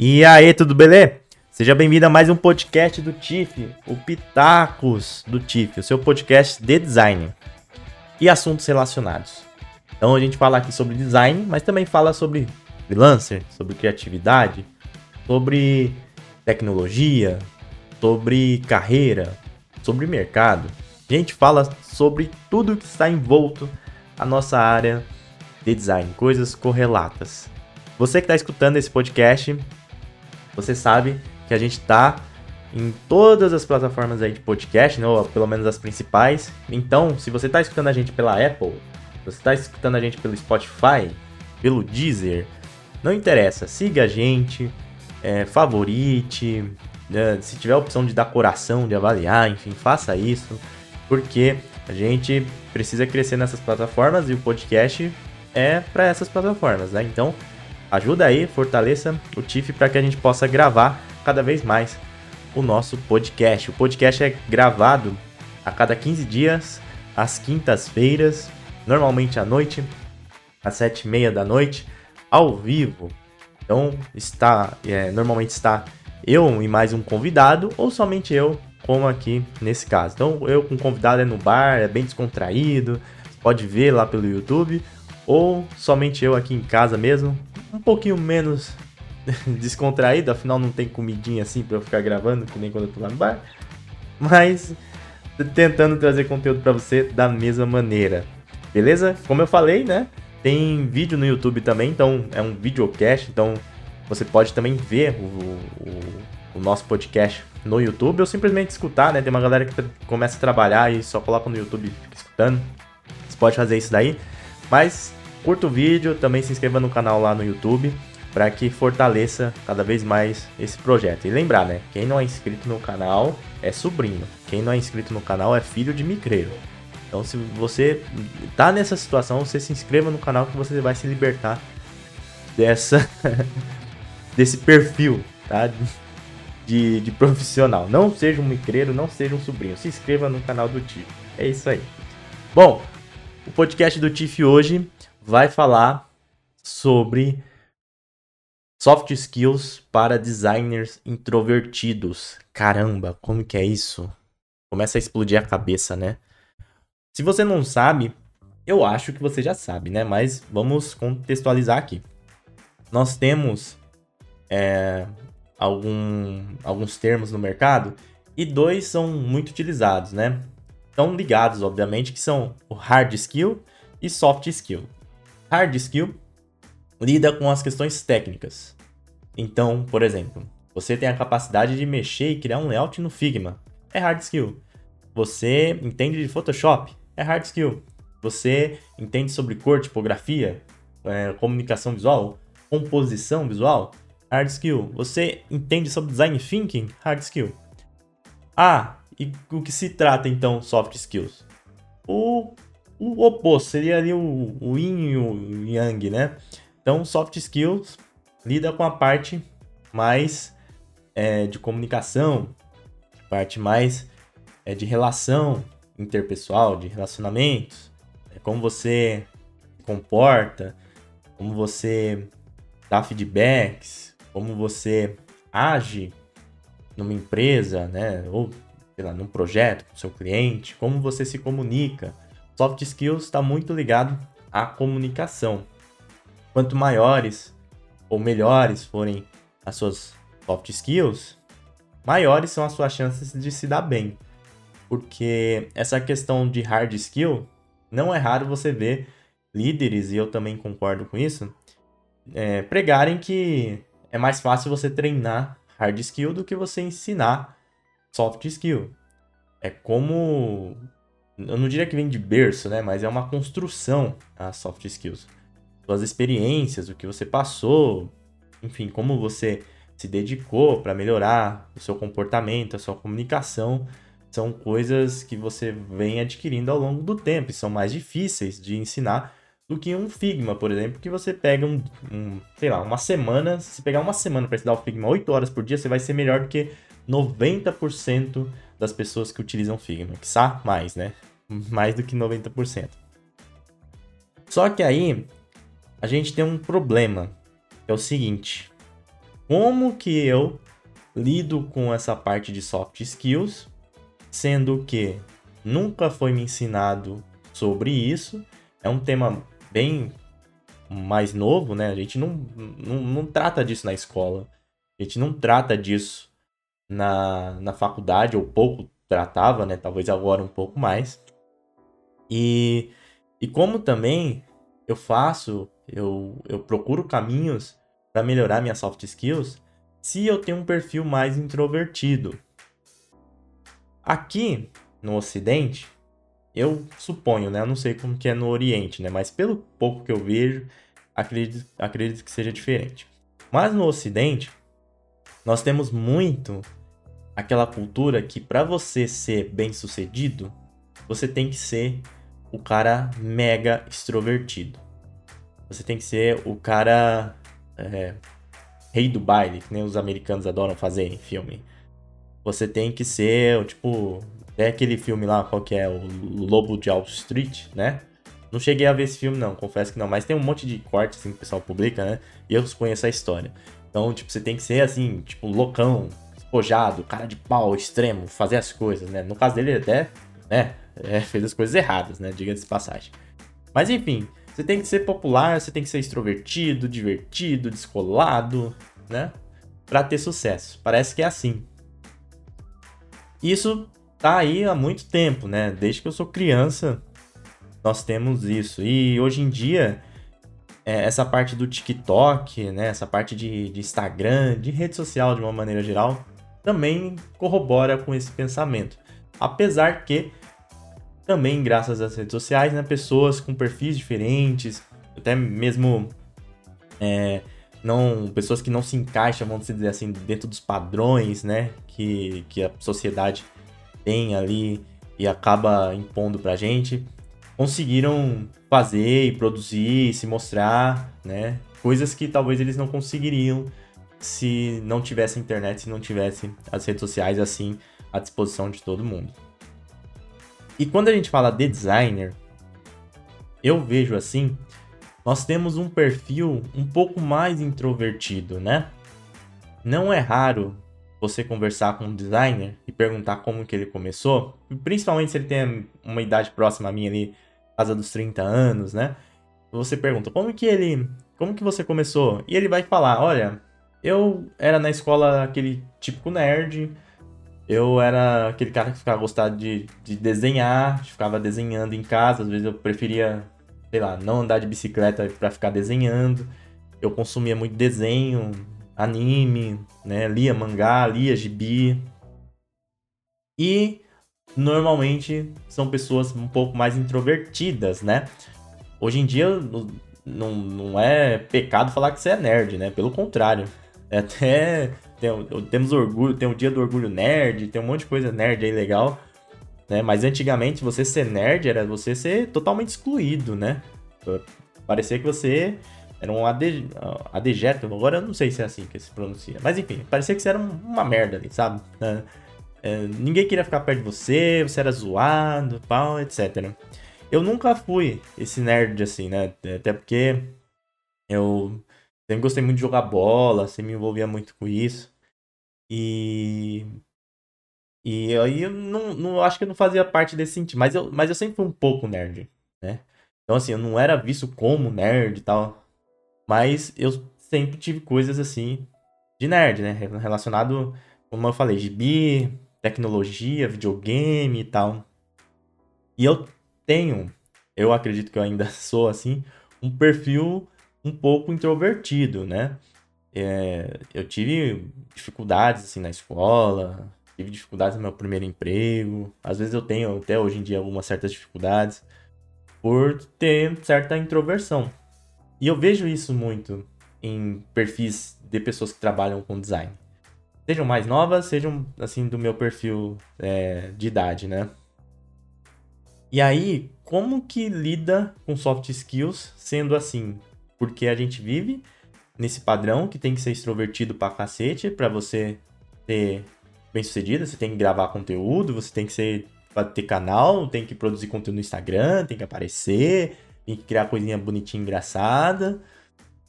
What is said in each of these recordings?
E aí, tudo beleza? Seja bem-vindo a mais um podcast do TIF, o Pitacos do TIF, o seu podcast de design e assuntos relacionados. Então a gente fala aqui sobre design, mas também fala sobre freelancer, sobre criatividade, sobre tecnologia, sobre carreira, sobre mercado. A gente fala sobre tudo que está envolto a nossa área de design, coisas correlatas. Você que está escutando esse podcast, você sabe que a gente está em todas as plataformas aí de podcast, né, ou pelo menos as principais. Então, se você está escutando a gente pela Apple, você está escutando a gente pelo Spotify, pelo Deezer, não interessa, siga a gente, é, favorite, é, se tiver a opção de dar coração, de avaliar, enfim, faça isso, porque a gente precisa crescer nessas plataformas e o podcast é para essas plataformas, né? Então, ajuda aí, fortaleça o TIFF para que a gente possa gravar cada vez mais o nosso podcast. O podcast é gravado a cada 15 dias, às quintas-feiras, normalmente à noite, às sete e meia da noite, ao vivo. Então está, é, normalmente está eu e mais um convidado, ou somente eu, como aqui nesse caso. Então eu com convidado é no bar, é bem descontraído, pode ver lá pelo YouTube, ou somente eu aqui em casa mesmo, um pouquinho menos descontraído, afinal não tem comidinha assim para eu ficar gravando, que nem quando eu tô lá no bar. Mas tentando trazer conteúdo para você da mesma maneira. Beleza? Como eu falei, né? Tem vídeo no YouTube também, então é um videocast, então você pode também ver o, o, o nosso podcast no YouTube ou simplesmente escutar, né? Tem uma galera que começa a trabalhar e só coloca no YouTube e fica escutando. Você pode fazer isso daí. Mas curta o vídeo, também se inscreva no canal lá no YouTube para que fortaleça cada vez mais esse projeto. E lembrar, né? Quem não é inscrito no canal é sobrinho. Quem não é inscrito no canal é filho de micreiro. Então, se você tá nessa situação, você se inscreva no canal que você vai se libertar dessa desse perfil, tá? De, de profissional. Não seja um micreiro, não seja um sobrinho. Se inscreva no canal do Tiff. É isso aí. Bom, o podcast do Tiff hoje vai falar sobre Soft skills para designers introvertidos. Caramba, como que é isso? Começa a explodir a cabeça, né? Se você não sabe, eu acho que você já sabe, né? Mas vamos contextualizar aqui. Nós temos é, algum, alguns termos no mercado e dois são muito utilizados, né? Estão ligados, obviamente, que são o hard skill e soft skill. Hard skill lida com as questões técnicas. Então, por exemplo, você tem a capacidade de mexer e criar um layout no Figma. É hard skill. Você entende de Photoshop. É hard skill. Você entende sobre cor, tipografia, é, comunicação visual, composição visual. Hard skill. Você entende sobre design thinking. Hard skill. Ah, e o que se trata então soft skills? O, o oposto seria ali o, o yin e o yang, né? Então, soft skills lida com a parte mais é, de comunicação, parte mais é, de relação interpessoal, de relacionamentos, é como você se comporta, como você dá feedbacks, como você age numa empresa, né, ou sei lá, num projeto com seu cliente, como você se comunica. Soft skills está muito ligado à comunicação. Quanto maiores ou melhores forem as suas soft skills, maiores são as suas chances de se dar bem. Porque essa questão de hard skill, não é raro você ver líderes, e eu também concordo com isso, é, pregarem que é mais fácil você treinar hard skill do que você ensinar soft skill. É como. Eu não diria que vem de berço, né? Mas é uma construção as soft skills suas experiências, o que você passou, enfim, como você se dedicou para melhorar o seu comportamento, a sua comunicação, são coisas que você vem adquirindo ao longo do tempo e são mais difíceis de ensinar do que um Figma, por exemplo, que você pega um, um sei lá, uma semana, se pegar uma semana para estudar o Figma 8 horas por dia, você vai ser melhor do que 90% das pessoas que utilizam Figma, que sabe mais, né? Mais do que 90%. Só que aí a gente tem um problema. É o seguinte: como que eu lido com essa parte de soft skills, sendo que nunca foi me ensinado sobre isso. É um tema bem mais novo, né? A gente não, não, não trata disso na escola. A gente não trata disso na, na faculdade, ou pouco tratava, né? Talvez agora um pouco mais. E, e como também eu faço, eu, eu procuro caminhos para melhorar minhas soft skills se eu tenho um perfil mais introvertido. Aqui no Ocidente, eu suponho, né? Eu não sei como que é no Oriente, né? Mas pelo pouco que eu vejo, acredito, acredito que seja diferente. Mas no Ocidente, nós temos muito aquela cultura que para você ser bem sucedido, você tem que ser o cara mega extrovertido. Você tem que ser o cara é, rei do baile, que nem os americanos adoram fazer em filme. Você tem que ser, tipo, é aquele filme lá, qual que é? O Lobo de Wall Street, né? Não cheguei a ver esse filme, não, confesso que não. Mas tem um monte de cortes assim, que o pessoal publica, né? E eu conheço a história. Então, tipo, você tem que ser assim, tipo, loucão, espojado, cara de pau, extremo, fazer as coisas, né? No caso dele, ele até, né? É, fez as coisas erradas, né? Diga-se passagem. Mas enfim, você tem que ser popular, você tem que ser extrovertido, divertido, descolado, né? Pra ter sucesso. Parece que é assim. Isso tá aí há muito tempo, né? Desde que eu sou criança, nós temos isso. E hoje em dia, é, essa parte do TikTok, né? Essa parte de, de Instagram, de rede social de uma maneira geral, também corrobora com esse pensamento. Apesar que também graças às redes sociais, né, pessoas com perfis diferentes, até mesmo é, não pessoas que não se encaixam, vamos dizer assim, dentro dos padrões, né, que, que a sociedade tem ali e acaba impondo pra gente, conseguiram fazer e produzir, se mostrar, né, coisas que talvez eles não conseguiriam se não tivesse internet, se não tivesse as redes sociais assim à disposição de todo mundo. E quando a gente fala de designer, eu vejo assim, nós temos um perfil um pouco mais introvertido, né? Não é raro você conversar com um designer e perguntar como que ele começou, principalmente se ele tem uma idade próxima a minha ali, casa dos 30 anos, né? Você pergunta, como que ele, como que você começou? E ele vai falar, olha, eu era na escola aquele típico nerd, eu era aquele cara que ficava gostado de, de desenhar, ficava desenhando em casa, às vezes eu preferia, sei lá, não andar de bicicleta para ficar desenhando. Eu consumia muito desenho, anime, né, lia mangá, lia gibi. E normalmente são pessoas um pouco mais introvertidas, né? Hoje em dia não, não é pecado falar que você é nerd, né? Pelo contrário. É até tem, temos orgulho, tem o dia do orgulho nerd, tem um monte de coisa nerd aí legal. Né? Mas antigamente você ser nerd era você ser totalmente excluído, né? Parecia que você era um AD, adejeto, agora eu não sei se é assim que se pronuncia. Mas enfim, parecia que você era uma merda ali, sabe? É, é, ninguém queria ficar perto de você, você era zoado, pau, etc. Eu nunca fui esse nerd assim, né? Até porque eu Sempre gostei muito de jogar bola, sempre me envolvia muito com isso. E. E aí eu não, não acho que eu não fazia parte desse sentido, mas eu, mas eu sempre fui um pouco nerd, né? Então assim, eu não era visto como nerd e tal, mas eu sempre tive coisas assim de nerd, né? Relacionado, como eu falei, gibi, tecnologia, videogame e tal. E eu tenho, eu acredito que eu ainda sou assim, um perfil um pouco introvertido, né? É, eu tive dificuldades assim na escola, tive dificuldades no meu primeiro emprego. Às vezes eu tenho até hoje em dia algumas certas dificuldades por ter certa introversão. E eu vejo isso muito em perfis de pessoas que trabalham com design. Sejam mais novas, sejam assim do meu perfil é, de idade, né? E aí, como que lida com soft skills sendo assim? Porque a gente vive nesse padrão que tem que ser extrovertido pra cacete pra você ser bem sucedido. Você tem que gravar conteúdo, você tem que ser ter canal, tem que produzir conteúdo no Instagram, tem que aparecer, tem que criar coisinha bonitinha, engraçada.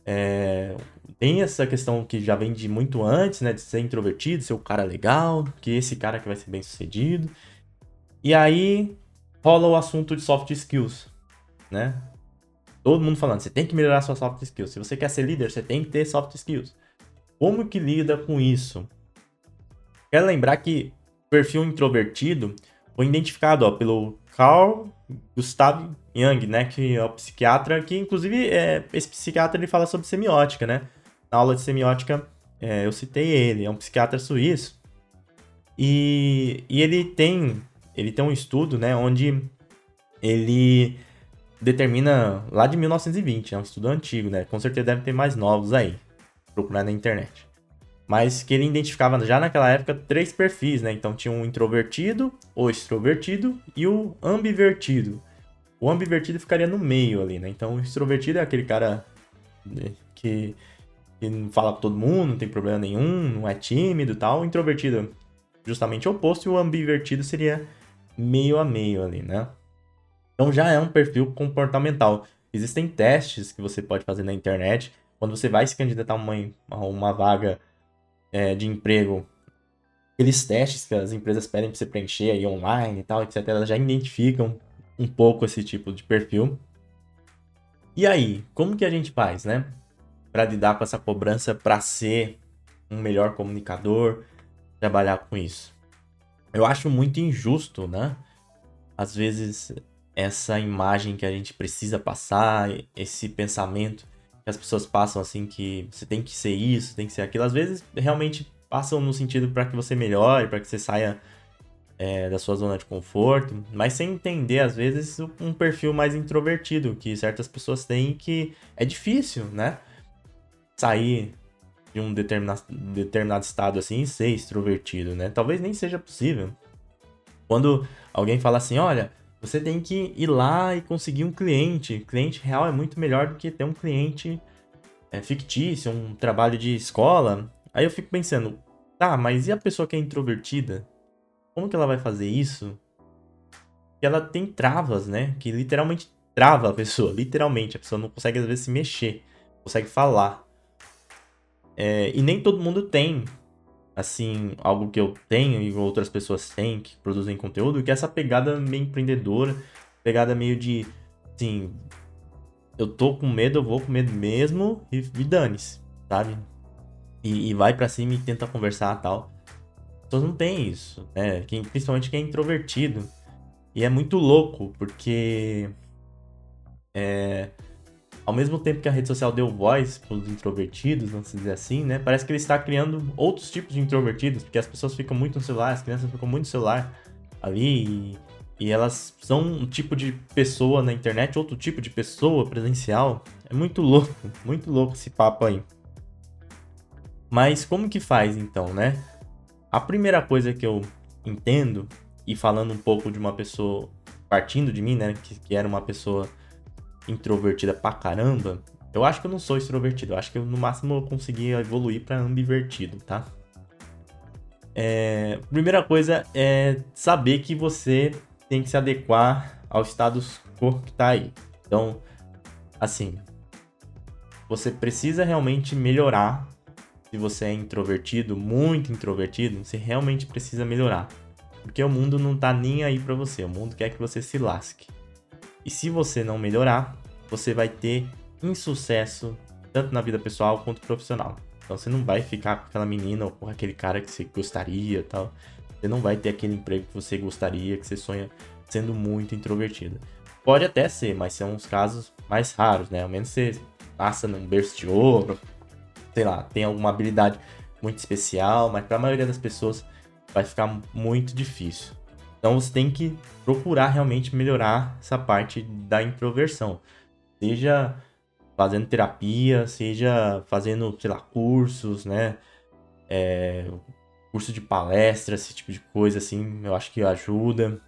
É, tem essa questão que já vem de muito antes, né? De ser introvertido, ser o cara legal, que esse cara que vai ser bem sucedido. E aí rola o assunto de soft skills, né? Todo mundo falando, você tem que melhorar sua soft skills. Se você quer ser líder, você tem que ter soft skills. Como que lida com isso? Quero lembrar que o perfil introvertido foi identificado ó, pelo Carl Gustav Jung, né, que é o psiquiatra, que inclusive é, esse psiquiatra ele fala sobre semiótica, né? Na aula de semiótica é, eu citei ele, é um psiquiatra suíço. E, e ele tem ele tem um estudo, né, onde ele determina lá de 1920, é um estudo antigo, né? Com certeza deve ter mais novos aí, procurar na internet. Mas que ele identificava já naquela época três perfis, né? Então tinha um introvertido, o extrovertido e o ambivertido. O ambivertido ficaria no meio ali, né? Então o extrovertido é aquele cara né, que, que não fala com todo mundo, não tem problema nenhum, não é tímido e tal. O introvertido justamente o oposto e o ambivertido seria meio a meio ali, né? Então já é um perfil comportamental. Existem testes que você pode fazer na internet. Quando você vai se candidatar a uma, a uma vaga é, de emprego, aqueles testes que as empresas pedem para você preencher aí online e tal, etc., elas já identificam um pouco esse tipo de perfil. E aí, como que a gente faz, né? Para lidar com essa cobrança para ser um melhor comunicador, trabalhar com isso. Eu acho muito injusto, né? Às vezes essa imagem que a gente precisa passar, esse pensamento que as pessoas passam assim que você tem que ser isso, tem que ser aquilo, às vezes realmente passam no sentido para que você melhore, para que você saia é, da sua zona de conforto, mas sem entender às vezes um perfil mais introvertido que certas pessoas têm que é difícil, né? Sair de um determinado, determinado estado assim e ser extrovertido, né? Talvez nem seja possível. Quando alguém fala assim, olha, você tem que ir lá e conseguir um cliente. Cliente real é muito melhor do que ter um cliente é, fictício, um trabalho de escola. Aí eu fico pensando, tá, mas e a pessoa que é introvertida? Como que ela vai fazer isso? Que ela tem travas, né? Que literalmente trava a pessoa, literalmente. A pessoa não consegue às vezes se mexer, consegue falar. É, e nem todo mundo tem assim, algo que eu tenho e outras pessoas têm que produzem conteúdo, que é essa pegada meio empreendedora, pegada meio de, assim, eu tô com medo, eu vou com medo mesmo e, e dane-se, sabe? E, e vai para cima e tenta conversar tal. As pessoas não têm isso, né? Quem, principalmente quem é introvertido. E é muito louco, porque é, ao mesmo tempo que a rede social deu voz para os introvertidos, vamos dizer assim, né? Parece que ele está criando outros tipos de introvertidos, porque as pessoas ficam muito no celular, as crianças ficam muito no celular ali e, e elas são um tipo de pessoa na internet, outro tipo de pessoa presencial. É muito louco, muito louco esse papo aí. Mas como que faz então, né? A primeira coisa que eu entendo, e falando um pouco de uma pessoa partindo de mim, né? Que, que era uma pessoa introvertida pra caramba, eu acho que eu não sou extrovertido. Eu acho que eu, no máximo eu consegui evoluir para ambivertido, tá? É, primeira coisa é saber que você tem que se adequar ao status quo que tá aí. Então, assim, você precisa realmente melhorar. Se você é introvertido, muito introvertido, você realmente precisa melhorar. Porque o mundo não tá nem aí para você, o mundo quer que você se lasque. E se você não melhorar, você vai ter insucesso tanto na vida pessoal quanto profissional. Então você não vai ficar com aquela menina ou com aquele cara que você gostaria tal. Você não vai ter aquele emprego que você gostaria, que você sonha sendo muito introvertido. Pode até ser, mas são os casos mais raros, né? Ao menos você passa num berço de ouro, sei lá, tem alguma habilidade muito especial, mas para a maioria das pessoas vai ficar muito difícil. Então você tem que procurar realmente melhorar essa parte da introversão. Seja fazendo terapia, seja fazendo, sei lá, cursos, né? É, curso de palestra, esse tipo de coisa, assim, eu acho que ajuda.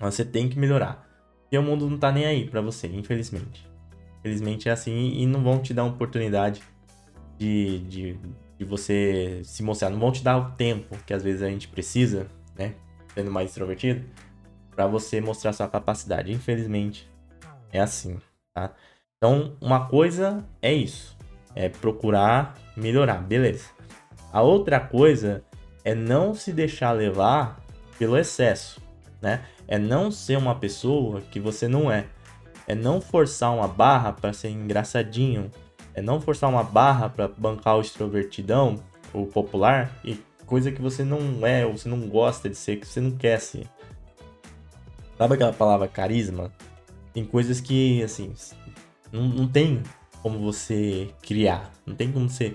Você tem que melhorar. Porque o mundo não tá nem aí para você, infelizmente. Infelizmente é assim e não vão te dar uma oportunidade de, de, de você se mostrar. Não vão te dar o tempo que às vezes a gente precisa, né? Sendo mais extrovertido, para você mostrar sua capacidade. Infelizmente, é assim, tá? Então, uma coisa é isso. é procurar melhorar, beleza. A outra coisa é não se deixar levar pelo excesso, né? É não ser uma pessoa que você não é. É não forçar uma barra para ser engraçadinho. É não forçar uma barra para bancar o extrovertidão, o popular, e coisa que você não é, ou você não gosta de ser, que você não quer ser. Sabe aquela palavra carisma? Tem coisas que, assim, não, não tem como você criar. Não tem como você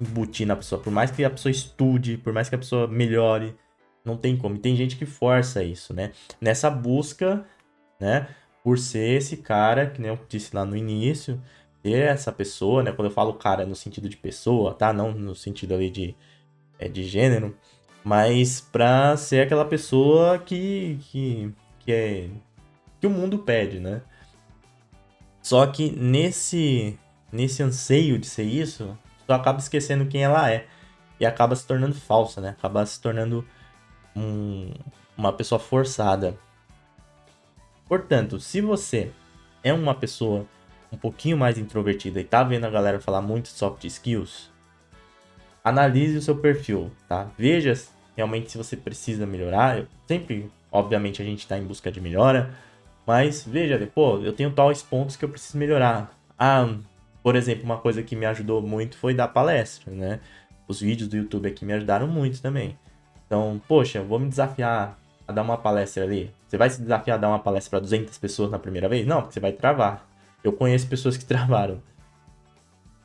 embutir na pessoa. Por mais que a pessoa estude, por mais que a pessoa melhore, não tem como. E tem gente que força isso, né? Nessa busca, né? Por ser esse cara, que nem eu disse lá no início, ter essa pessoa, né? Quando eu falo cara no sentido de pessoa, tá? Não no sentido ali de, é, de gênero, mas pra ser aquela pessoa que, que, que é que o mundo pede, né? Só que nesse nesse anseio de ser isso, tu acaba esquecendo quem ela é e acaba se tornando falsa, né? Acaba se tornando um, uma pessoa forçada. Portanto, se você é uma pessoa um pouquinho mais introvertida e tá vendo a galera falar muito de soft skills, analise o seu perfil, tá? Veja realmente se você precisa melhorar. Eu sempre, obviamente, a gente está em busca de melhora, mas veja, pô, eu tenho tais pontos que eu preciso melhorar. Ah, por exemplo, uma coisa que me ajudou muito foi dar palestra, né? Os vídeos do YouTube aqui me ajudaram muito também. Então, poxa, vou me desafiar a dar uma palestra ali. Você vai se desafiar a dar uma palestra para 200 pessoas na primeira vez? Não, porque você vai travar. Eu conheço pessoas que travaram.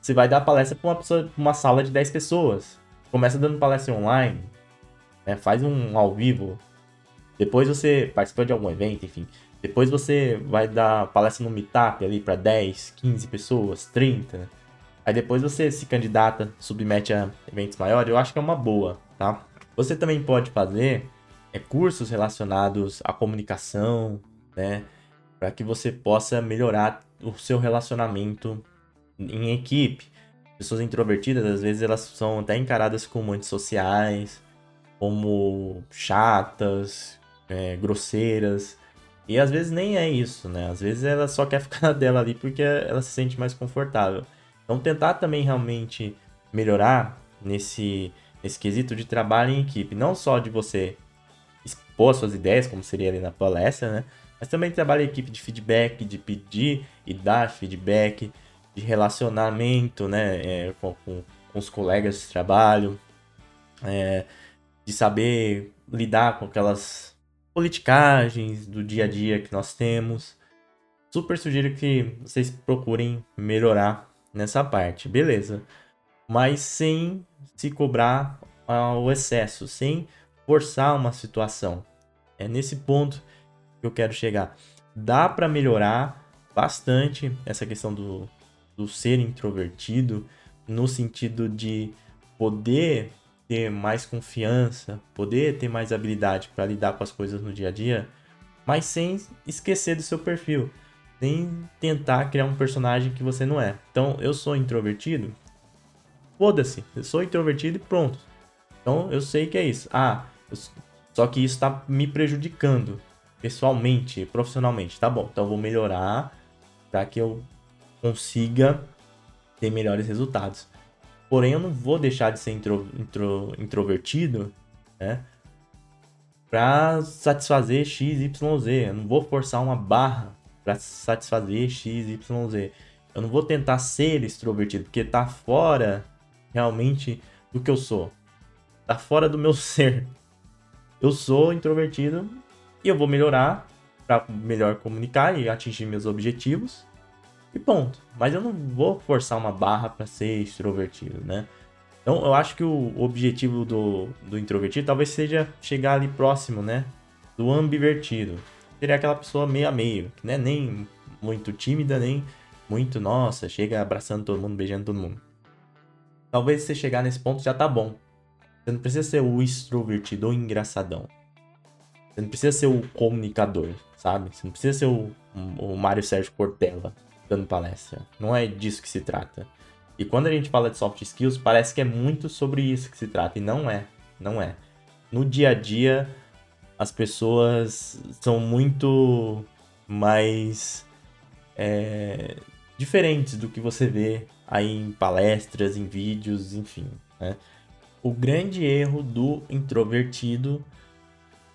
Você vai dar palestra para uma pessoa, uma sala de 10 pessoas. Começa dando palestra online, né? Faz um ao vivo. Depois você participa de algum evento, enfim. Depois você vai dar palestra no Meetup ali para 10, 15 pessoas, 30. Aí depois você se candidata, submete a eventos maiores. Eu acho que é uma boa, tá? Você também pode fazer é, cursos relacionados à comunicação, né? Para que você possa melhorar o seu relacionamento em equipe. Pessoas introvertidas, às vezes, elas são até encaradas como antissociais, como chatas, é, grosseiras. E às vezes nem é isso, né? Às vezes ela só quer ficar dela ali porque ela se sente mais confortável. Então tentar também realmente melhorar nesse, nesse quesito de trabalho em equipe. Não só de você expor suas ideias, como seria ali na palestra, né? Mas também trabalho em equipe de feedback, de pedir e dar feedback, de relacionamento, né? É, com, com, com, os colegas de trabalho, é, de saber lidar com aquelas politicagens do dia a dia que nós temos. Super sugiro que vocês procurem melhorar nessa parte, beleza? Mas sem se cobrar ao excesso, sem forçar uma situação. É nesse ponto que eu quero chegar. Dá para melhorar bastante essa questão do, do ser introvertido, no sentido de poder ter mais confiança, poder ter mais habilidade para lidar com as coisas no dia a dia, mas sem esquecer do seu perfil, sem tentar criar um personagem que você não é. Então, eu sou introvertido? Foda-se, eu sou introvertido e pronto. Então, eu sei que é isso. Ah, eu... só que isso está me prejudicando pessoalmente, profissionalmente. Tá bom, então eu vou melhorar para que eu consiga ter melhores resultados. Porém, eu não vou deixar de ser intro, intro, introvertido, né? Pra satisfazer X, Y, Z. Eu não vou forçar uma barra para satisfazer X, Y, Z. Eu não vou tentar ser extrovertido, porque tá fora realmente do que eu sou. Tá fora do meu ser. Eu sou introvertido e eu vou melhorar para melhor comunicar e atingir meus objetivos. E ponto. Mas eu não vou forçar uma barra para ser extrovertido, né? Então eu acho que o objetivo do, do introvertido talvez seja chegar ali próximo, né? Do ambivertido. Seria aquela pessoa meio a meio, que não é nem muito tímida, nem muito, nossa, chega abraçando todo mundo, beijando todo mundo. Talvez você chegar nesse ponto já tá bom. Você não precisa ser o extrovertido ou engraçadão. Você não precisa ser o comunicador, sabe? Você não precisa ser o, o Mário Sérgio Cortella dando palestra. Não é disso que se trata. E quando a gente fala de soft skills, parece que é muito sobre isso que se trata. E não é. Não é. No dia a dia, as pessoas são muito mais. É, diferentes do que você vê aí em palestras, em vídeos, enfim. Né? O grande erro do introvertido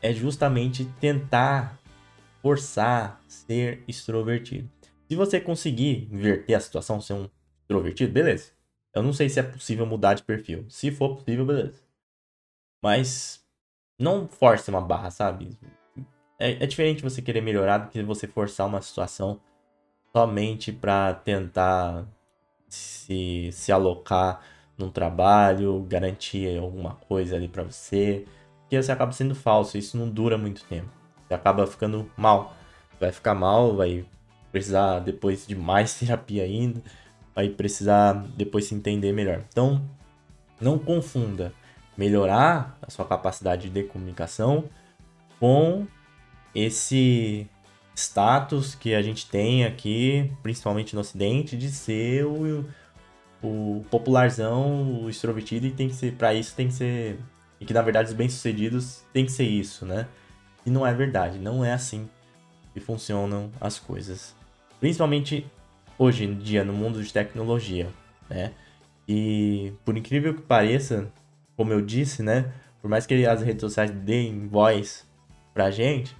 é justamente tentar forçar ser extrovertido. Se você conseguir inverter a situação, ser um extrovertido, beleza. Eu não sei se é possível mudar de perfil. Se for possível, beleza. Mas não force uma barra, sabe? É, é diferente você querer melhorar do que você forçar uma situação somente para tentar se, se alocar num trabalho, garantir alguma coisa ali para você, que você acaba sendo falso, isso não dura muito tempo. Você acaba ficando mal. Vai ficar mal, vai precisar depois de mais terapia ainda, vai precisar depois se entender melhor. Então, não confunda melhorar a sua capacidade de comunicação com esse status que a gente tem aqui, principalmente no Ocidente, de ser o, o popularzão, o extrovertido, e tem que ser, para isso tem que ser, e que na verdade os bem-sucedidos tem que ser isso, né? E não é verdade, não é assim que funcionam as coisas. Principalmente hoje em dia, no mundo de tecnologia, né? E por incrível que pareça, como eu disse, né? Por mais que as redes sociais deem voz pra gente,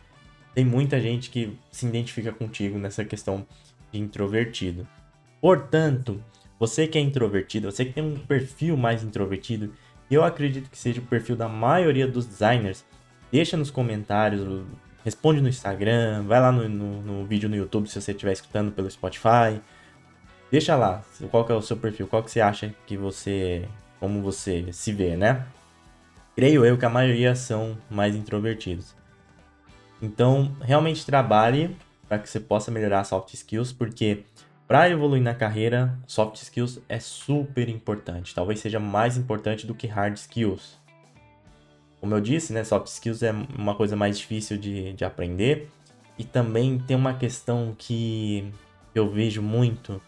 tem muita gente que se identifica contigo nessa questão de introvertido. Portanto, você que é introvertido, você que tem um perfil mais introvertido, eu acredito que seja o perfil da maioria dos designers, deixa nos comentários, responde no Instagram, vai lá no, no, no vídeo no YouTube se você estiver escutando pelo Spotify. Deixa lá qual que é o seu perfil, qual que você acha que você, como você se vê, né? Creio eu que a maioria são mais introvertidos. Então, realmente trabalhe para que você possa melhorar soft skills, porque para evoluir na carreira, soft skills é super importante. Talvez seja mais importante do que hard skills. Como eu disse, né, soft skills é uma coisa mais difícil de, de aprender. E também tem uma questão que eu vejo muito: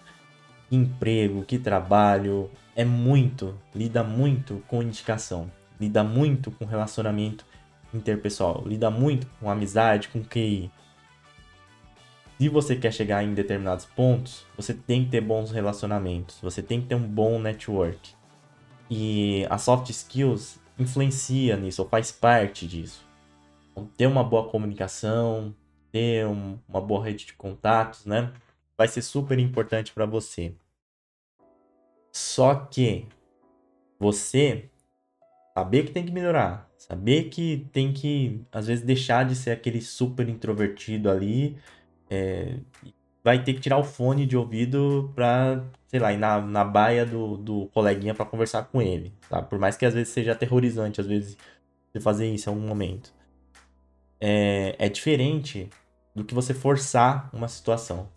emprego, que trabalho, é muito, lida muito com indicação, lida muito com relacionamento interpessoal, lida muito com amizade, com QI. Se você quer chegar em determinados pontos, você tem que ter bons relacionamentos, você tem que ter um bom network. E a soft skills influencia nisso, ou faz parte disso. Então, ter uma boa comunicação, ter um, uma boa rede de contatos, né? Vai ser super importante para você. Só que você saber que tem que melhorar, saber que tem que, às vezes, deixar de ser aquele super introvertido ali, é, vai ter que tirar o fone de ouvido pra, sei lá, ir na, na baia do, do coleguinha para conversar com ele, tá? Por mais que às vezes seja aterrorizante, às vezes, você fazer isso em algum momento. É, é diferente do que você forçar uma situação.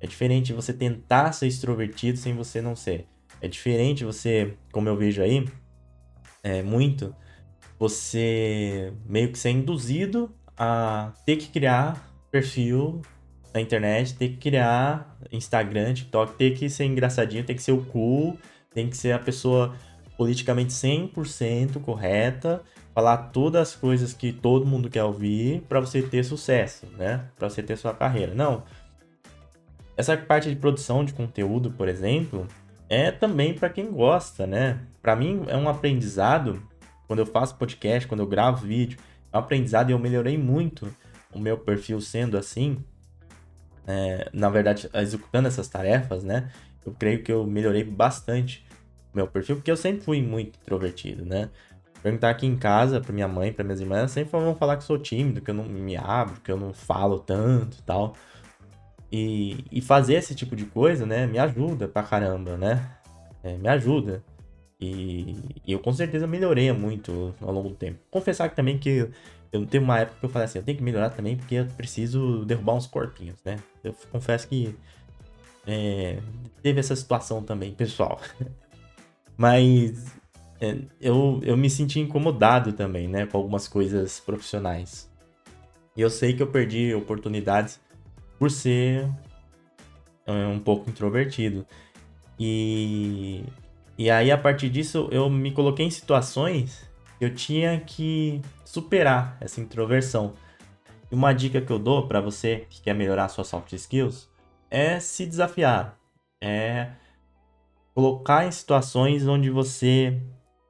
É diferente você tentar ser extrovertido sem você não ser. É diferente você, como eu vejo aí, é, muito, você meio que ser induzido a ter que criar perfil na internet, ter que criar Instagram, TikTok, ter que ser engraçadinho, tem que ser o cool, tem que ser a pessoa politicamente 100% correta, falar todas as coisas que todo mundo quer ouvir para você ter sucesso, né? Para você ter sua carreira. Não. Essa parte de produção de conteúdo, por exemplo, é também para quem gosta, né? Para mim é um aprendizado quando eu faço podcast, quando eu gravo vídeo, é um aprendizado e eu melhorei muito o meu perfil sendo assim. É, na verdade, executando essas tarefas, né? Eu creio que eu melhorei bastante meu perfil, porque eu sempre fui muito introvertido, né? Perguntar aqui em casa pra minha mãe, pra minhas irmãs, sempre vão falar que sou tímido, que eu não me abro, que eu não falo tanto e tal. E, e fazer esse tipo de coisa, né, me ajuda pra caramba, né? É, me ajuda. E, e, eu com certeza melhorei muito ao longo do tempo. Confessar que também que eu tenho uma época que eu falei assim, eu tenho que melhorar também porque eu preciso derrubar uns corpinhos, né? Eu confesso que é, teve essa situação também, pessoal. Mas é, eu, eu me senti incomodado também, né, com algumas coisas profissionais. E eu sei que eu perdi oportunidades por ser é, um pouco introvertido. E, e aí, a partir disso, eu me coloquei em situações que eu tinha que superar essa introversão. E uma dica que eu dou para você que quer melhorar suas soft skills é se desafiar, é colocar em situações onde você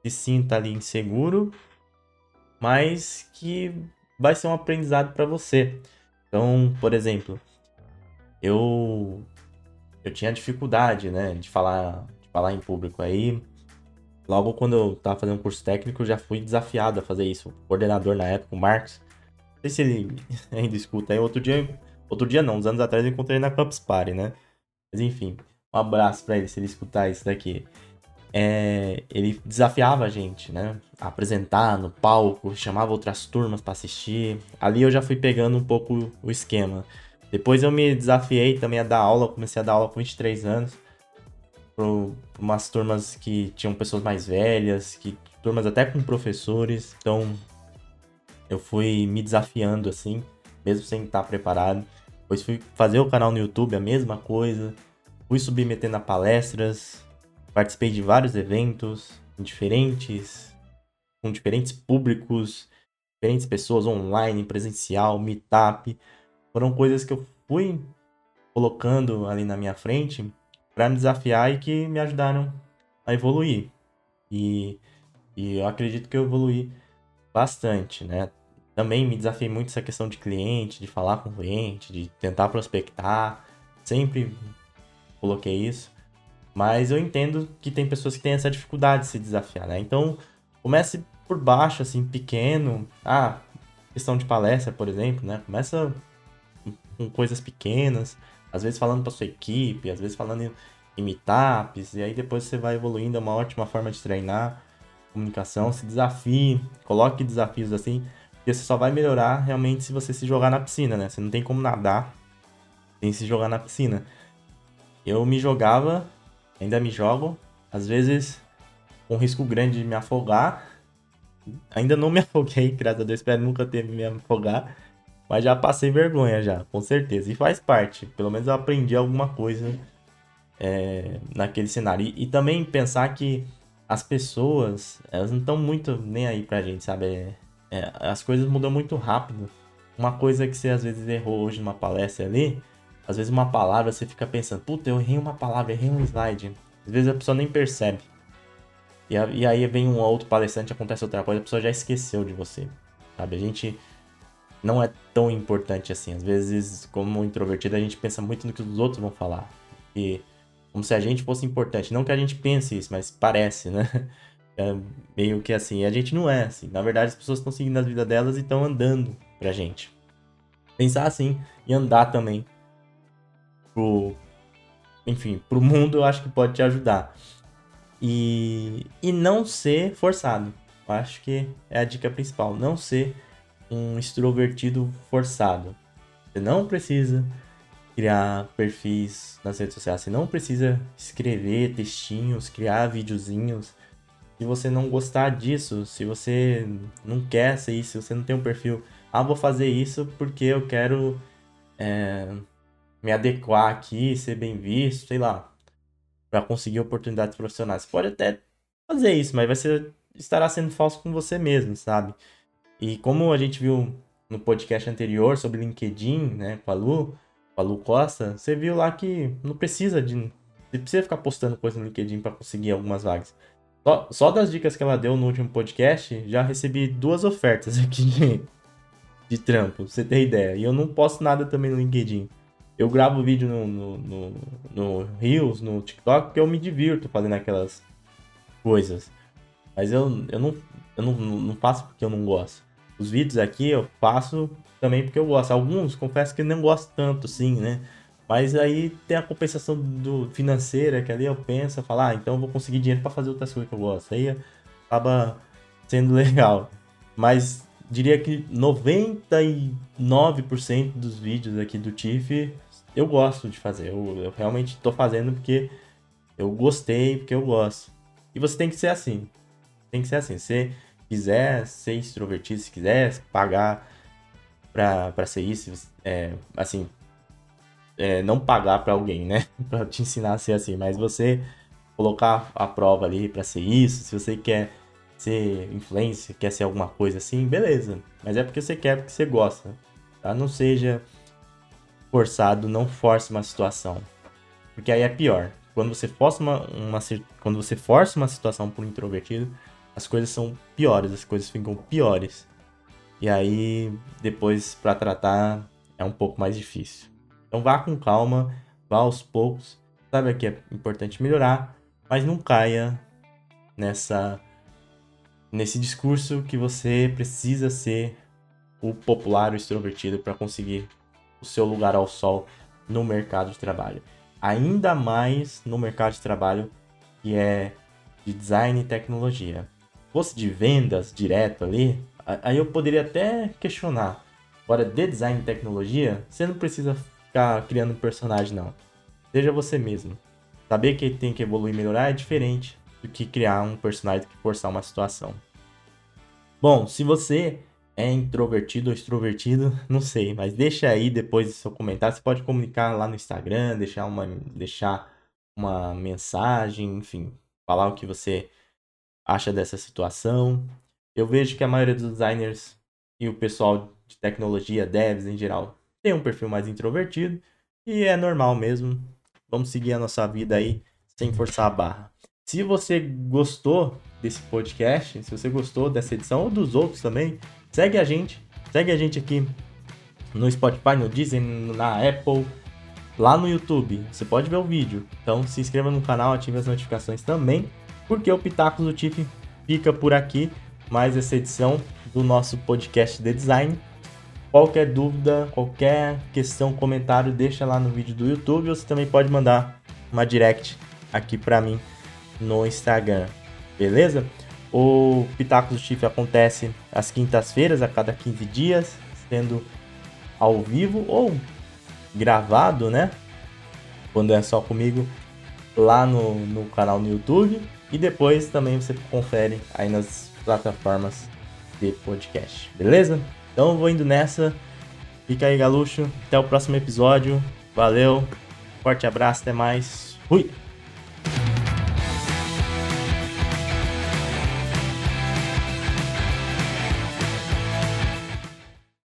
se sinta ali inseguro, mas que vai ser um aprendizado para você. Então, por exemplo, eu eu tinha dificuldade, né, de falar falar em público aí. Logo quando eu tava fazendo um curso técnico, eu já fui desafiado a fazer isso. O coordenador na época, o Marcos, não sei se ele ainda escuta aí. Outro dia, outro dia não, uns anos atrás eu encontrei na Campus Party, né? Mas enfim, um abraço para ele se ele escutar isso daqui. É, ele desafiava a gente, né? A apresentar no palco, chamava outras turmas para assistir. Ali eu já fui pegando um pouco o esquema. Depois eu me desafiei também a dar aula, comecei a dar aula com 23 anos. Para umas turmas que tinham pessoas mais velhas, que turmas até com professores. Então eu fui me desafiando assim, mesmo sem estar preparado. Depois fui fazer o canal no YouTube, a mesma coisa. Fui submetendo a palestras, participei de vários eventos diferentes, com diferentes públicos, diferentes pessoas online, presencial, meetup. Foram coisas que eu fui colocando ali na minha frente para me desafiar e que me ajudaram a evoluir. E, e eu acredito que eu evolui bastante, né? Também me desafiei muito essa questão de cliente, de falar com o cliente, de tentar prospectar. Sempre coloquei isso. Mas eu entendo que tem pessoas que têm essa dificuldade de se desafiar, né? Então, comece por baixo, assim, pequeno. Ah, questão de palestra, por exemplo, né? Começa com coisas pequenas, às vezes falando para sua equipe, às vezes falando em, em meetups, e aí depois você vai evoluindo, é uma ótima forma de treinar comunicação, se desafie, coloque desafios assim, porque você só vai melhorar realmente se você se jogar na piscina, né? Você não tem como nadar sem se jogar na piscina. Eu me jogava, ainda me jogo, às vezes com risco grande de me afogar. Ainda não me afoguei, graças a Deus, espero nunca ter me afogar. Mas já passei vergonha já, com certeza. E faz parte. Pelo menos eu aprendi alguma coisa é, naquele cenário. E, e, também pensar que as pessoas, elas não estão muito nem aí pra gente, sabe? É, é, as coisas mudam muito rápido. Uma coisa que você às vezes errou hoje numa palestra ali, às vezes uma palavra você fica pensando, puta, eu errei uma palavra, errei um slide. Às vezes a pessoa nem percebe. E, a, e aí vem um outro palestrante, acontece outra coisa, a pessoa já esqueceu de você. Sabe? A gente não é tão importante assim. Às vezes, como introvertido, a gente pensa muito no que os outros vão falar. E como se a gente fosse importante. Não que a gente pense isso, mas parece, né? É meio que assim. E a gente não é assim. Na verdade, as pessoas estão seguindo a vida delas e estão andando pra gente. Pensar assim e andar também pro, enfim, pro mundo eu acho que pode te ajudar. E, e não ser forçado. Eu acho que é a dica principal. Não ser um extrovertido forçado. Você não precisa criar perfis nas redes sociais. Você não precisa escrever textinhos, criar videozinhos. Se você não gostar disso, se você não quer ser isso, se você não tem um perfil, ah, vou fazer isso porque eu quero é, me adequar aqui, ser bem visto, sei lá, para conseguir oportunidades profissionais. Você pode até fazer isso, mas vai ser estará sendo falso com você mesmo, sabe? E como a gente viu no podcast anterior sobre LinkedIn, né, com a Lu, com a Lu Costa, você viu lá que não precisa de você precisa ficar postando coisa no LinkedIn para conseguir algumas vagas. Só, só das dicas que ela deu no último podcast, já recebi duas ofertas aqui de, de trampo, pra você ter ideia. E eu não posto nada também no LinkedIn. Eu gravo vídeo no, no, no, no Reels, no TikTok, porque eu me divirto fazendo aquelas coisas. Mas eu, eu, não, eu não, não faço porque eu não gosto. Os vídeos aqui eu faço também porque eu gosto. Alguns, confesso que não gosto tanto, sim, né? Mas aí tem a compensação do financeira, que ali eu penso, falo, ah, então eu vou conseguir dinheiro para fazer outras coisas que eu gosto. Aí acaba sendo legal. Mas diria que 99% dos vídeos aqui do TIFF eu gosto de fazer. Eu, eu realmente estou fazendo porque eu gostei, porque eu gosto. E você tem que ser assim. Tem que ser assim. Se quiser ser extrovertido, se quiser pagar para ser isso, é, assim, é, não pagar para alguém, né? para te ensinar a ser assim, mas você colocar a prova ali para ser isso, se você quer ser influencer, quer ser alguma coisa assim, beleza. Mas é porque você quer, porque você gosta. Tá? Não seja forçado, não force uma situação. Porque aí é pior. Quando você força uma, uma, quando você força uma situação por introvertido, as coisas são piores, as coisas ficam piores. E aí, depois, para tratar, é um pouco mais difícil. Então vá com calma, vá aos poucos. Sabe que é importante melhorar, mas não caia nessa nesse discurso que você precisa ser o popular, o extrovertido para conseguir o seu lugar ao sol no mercado de trabalho. Ainda mais no mercado de trabalho que é de design e tecnologia. Se fosse de vendas direto ali, aí eu poderia até questionar. Agora, de design e tecnologia, você não precisa ficar criando um personagem, não. Seja você mesmo. Saber que tem que evoluir e melhorar é diferente do que criar um personagem que forçar uma situação. Bom, se você é introvertido ou extrovertido, não sei, mas deixa aí depois do seu comentário. Você pode comunicar lá no Instagram, deixar uma, deixar uma mensagem, enfim, falar o que você acha dessa situação. Eu vejo que a maioria dos designers e o pessoal de tecnologia, devs em geral, tem um perfil mais introvertido e é normal mesmo. Vamos seguir a nossa vida aí sem forçar a barra. Se você gostou desse podcast, se você gostou dessa edição ou dos outros também, segue a gente. Segue a gente aqui no Spotify, no Disney, na Apple, lá no YouTube. Você pode ver o vídeo. Então se inscreva no canal, ative as notificações também, porque o Pitacos do Tiff fica por aqui. Mais essa edição do nosso podcast de design. Qualquer dúvida, qualquer questão, comentário, deixa lá no vídeo do YouTube. Você também pode mandar uma direct aqui para mim no Instagram, beleza? O Pitacos do Chifre acontece às quintas-feiras, a cada 15 dias, sendo ao vivo ou gravado, né? Quando é só comigo, lá no, no canal no YouTube. E depois também você confere aí nas plataformas de podcast, beleza? Então eu vou indo nessa. Fica aí, Galuxo. Até o próximo episódio. Valeu. Forte abraço, até mais. Fui!